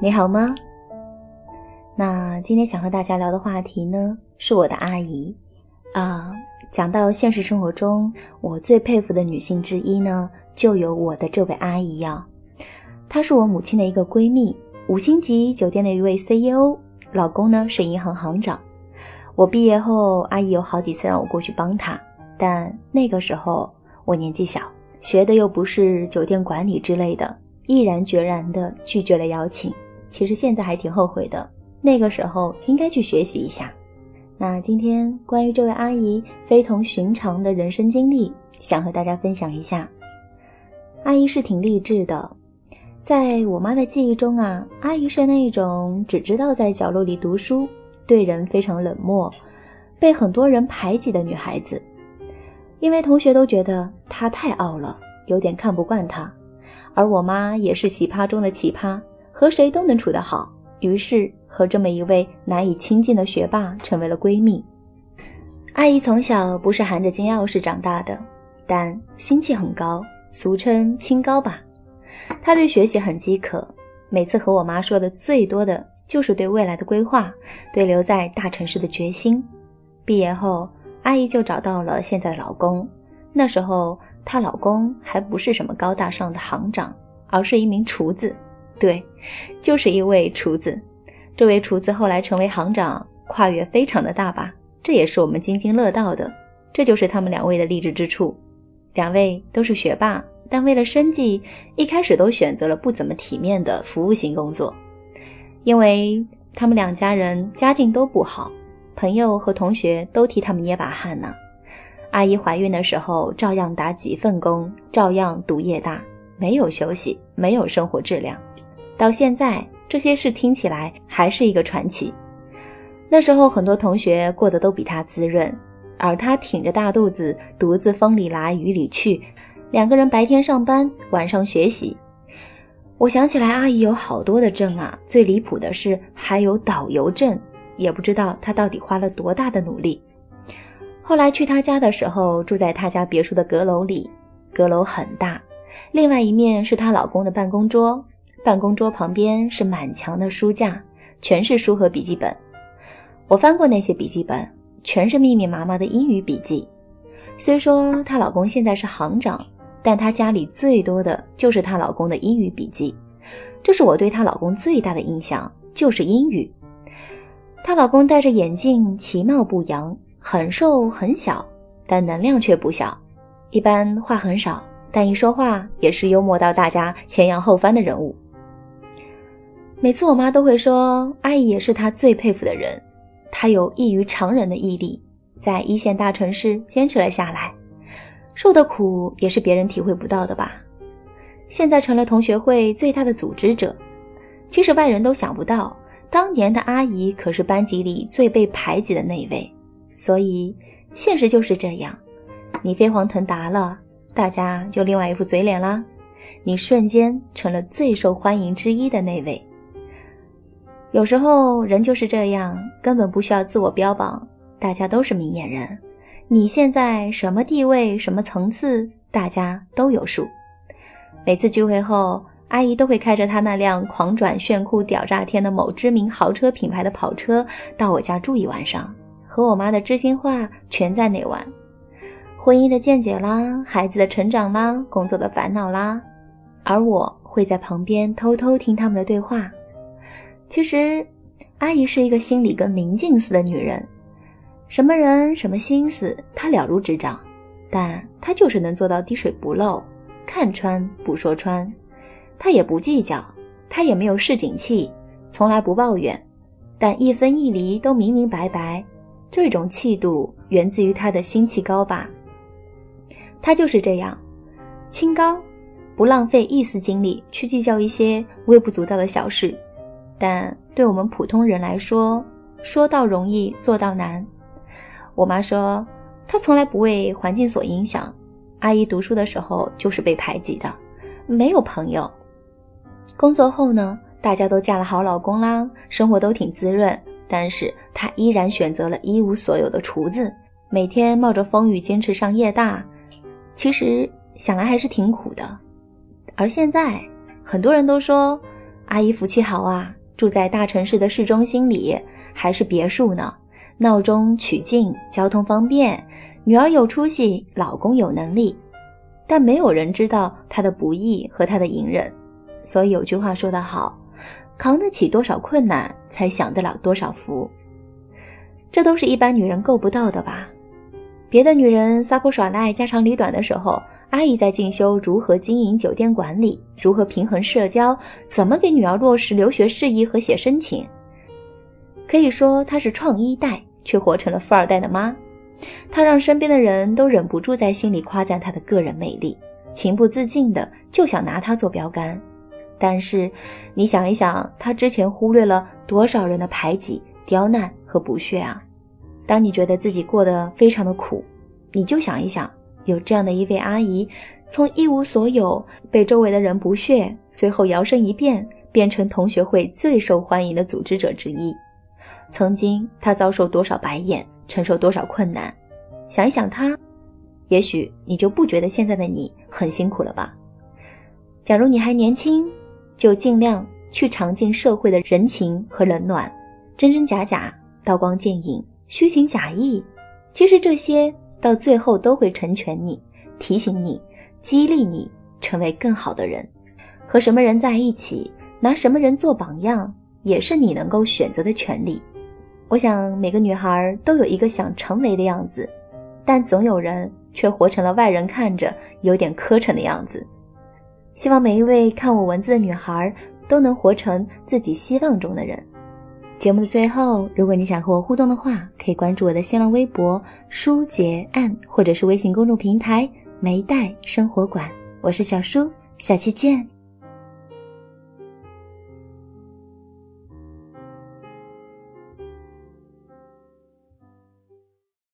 你好吗？那今天想和大家聊的话题呢，是我的阿姨啊。讲到现实生活中，我最佩服的女性之一呢，就有我的这位阿姨呀。她是我母亲的一个闺蜜，五星级酒店的一位 CEO，老公呢是银行行长。我毕业后，阿姨有好几次让我过去帮她，但那个时候我年纪小，学的又不是酒店管理之类的，毅然决然地拒绝了邀请。其实现在还挺后悔的，那个时候应该去学习一下。那今天关于这位阿姨非同寻常的人生经历，想和大家分享一下。阿姨是挺励志的，在我妈的记忆中啊，阿姨是那种只知道在角落里读书，对人非常冷漠，被很多人排挤的女孩子。因为同学都觉得她太傲了，有点看不惯她，而我妈也是奇葩中的奇葩，和谁都能处得好。于是和这么一位难以亲近的学霸成为了闺蜜。阿姨从小不是含着金钥匙长大的，但心气很高，俗称清高吧。她对学习很饥渴，每次和我妈说的最多的就是对未来的规划，对留在大城市的决心。毕业后，阿姨就找到了现在的老公。那时候她老公还不是什么高大上的行长，而是一名厨子。对，就是一位厨子。这位厨子后来成为行长，跨越非常的大吧？这也是我们津津乐道的。这就是他们两位的励志之处。两位都是学霸，但为了生计，一开始都选择了不怎么体面的服务型工作。因为他们两家人家境都不好，朋友和同学都替他们捏把汗呢。阿姨怀孕的时候，照样打几份工，照样读夜大，没有休息，没有生活质量。到现在，这些事听起来还是一个传奇。那时候，很多同学过得都比他滋润，而他挺着大肚子，独自风里来雨里去，两个人白天上班，晚上学习。我想起来，阿姨有好多的证啊，最离谱的是还有导游证，也不知道她到底花了多大的努力。后来去她家的时候，住在她家别墅的阁楼里，阁楼很大，另外一面是她老公的办公桌。办公桌旁边是满墙的书架，全是书和笔记本。我翻过那些笔记本，全是密密麻麻的英语笔记。虽说她老公现在是行长，但她家里最多的就是她老公的英语笔记。这是我对她老公最大的印象，就是英语。她老公戴着眼镜，其貌不扬，很瘦很小，但能量却不小。一般话很少，但一说话也是幽默到大家前仰后翻的人物。每次我妈都会说，阿姨也是她最佩服的人，她有异于常人的毅力，在一线大城市坚持了下来，受的苦也是别人体会不到的吧。现在成了同学会最大的组织者，其实外人都想不到，当年的阿姨可是班级里最被排挤的那一位。所以现实就是这样，你飞黄腾达了，大家就另外一副嘴脸啦，你瞬间成了最受欢迎之一的那位。有时候人就是这样，根本不需要自我标榜，大家都是明眼人。你现在什么地位、什么层次，大家都有数。每次聚会后，阿姨都会开着她那辆狂转炫酷屌炸天的某知名豪车品牌的跑车到我家住一晚上，和我妈的知心话全在那晚。婚姻的见解啦，孩子的成长啦，工作的烦恼啦，而我会在旁边偷偷听他们的对话。其实，阿姨是一个心里跟明镜似的女人，什么人什么心思她了如指掌，但她就是能做到滴水不漏，看穿不说穿，她也不计较，她也没有市井气，从来不抱怨，但一分一厘都明明白白，这种气度源自于她的心气高吧。她就是这样，清高，不浪费一丝精力去计较一些微不足道的小事。但对我们普通人来说，说到容易做到难。我妈说，她从来不为环境所影响。阿姨读书的时候就是被排挤的，没有朋友。工作后呢，大家都嫁了好老公啦，生活都挺滋润。但是她依然选择了一无所有的厨子，每天冒着风雨坚持上夜大。其实想来还是挺苦的。而现在，很多人都说。阿姨福气好啊，住在大城市的市中心里，还是别墅呢，闹中取静，交通方便，女儿有出息，老公有能力。但没有人知道她的不易和她的隐忍。所以有句话说得好，扛得起多少困难，才享得了多少福。这都是一般女人够不到的吧？别的女人撒泼耍赖、家长里短的时候，阿姨在进修如何经营酒店管理，如何平衡社交，怎么给女儿落实留学事宜和写申请。可以说她是创一代，却活成了富二代的妈。她让身边的人都忍不住在心里夸赞她的个人魅力，情不自禁的就想拿她做标杆。但是，你想一想，她之前忽略了多少人的排挤、刁难和不屑啊！当你觉得自己过得非常的苦，你就想一想，有这样的一位阿姨，从一无所有，被周围的人不屑，最后摇身一变，变成同学会最受欢迎的组织者之一。曾经她遭受多少白眼，承受多少困难，想一想她，也许你就不觉得现在的你很辛苦了吧？假如你还年轻，就尽量去尝尽社会的人情和冷暖，真真假假，刀光剑影。虚情假意，其实这些到最后都会成全你，提醒你，激励你成为更好的人。和什么人在一起，拿什么人做榜样，也是你能够选择的权利。我想每个女孩都有一个想成为的样子，但总有人却活成了外人看着有点磕碜的样子。希望每一位看我文字的女孩都能活成自己希望中的人。节目的最后，如果你想和我互动的话，可以关注我的新浪微博“书结案”或者是微信公众平台“梅黛生活馆”。我是小舒，下期见。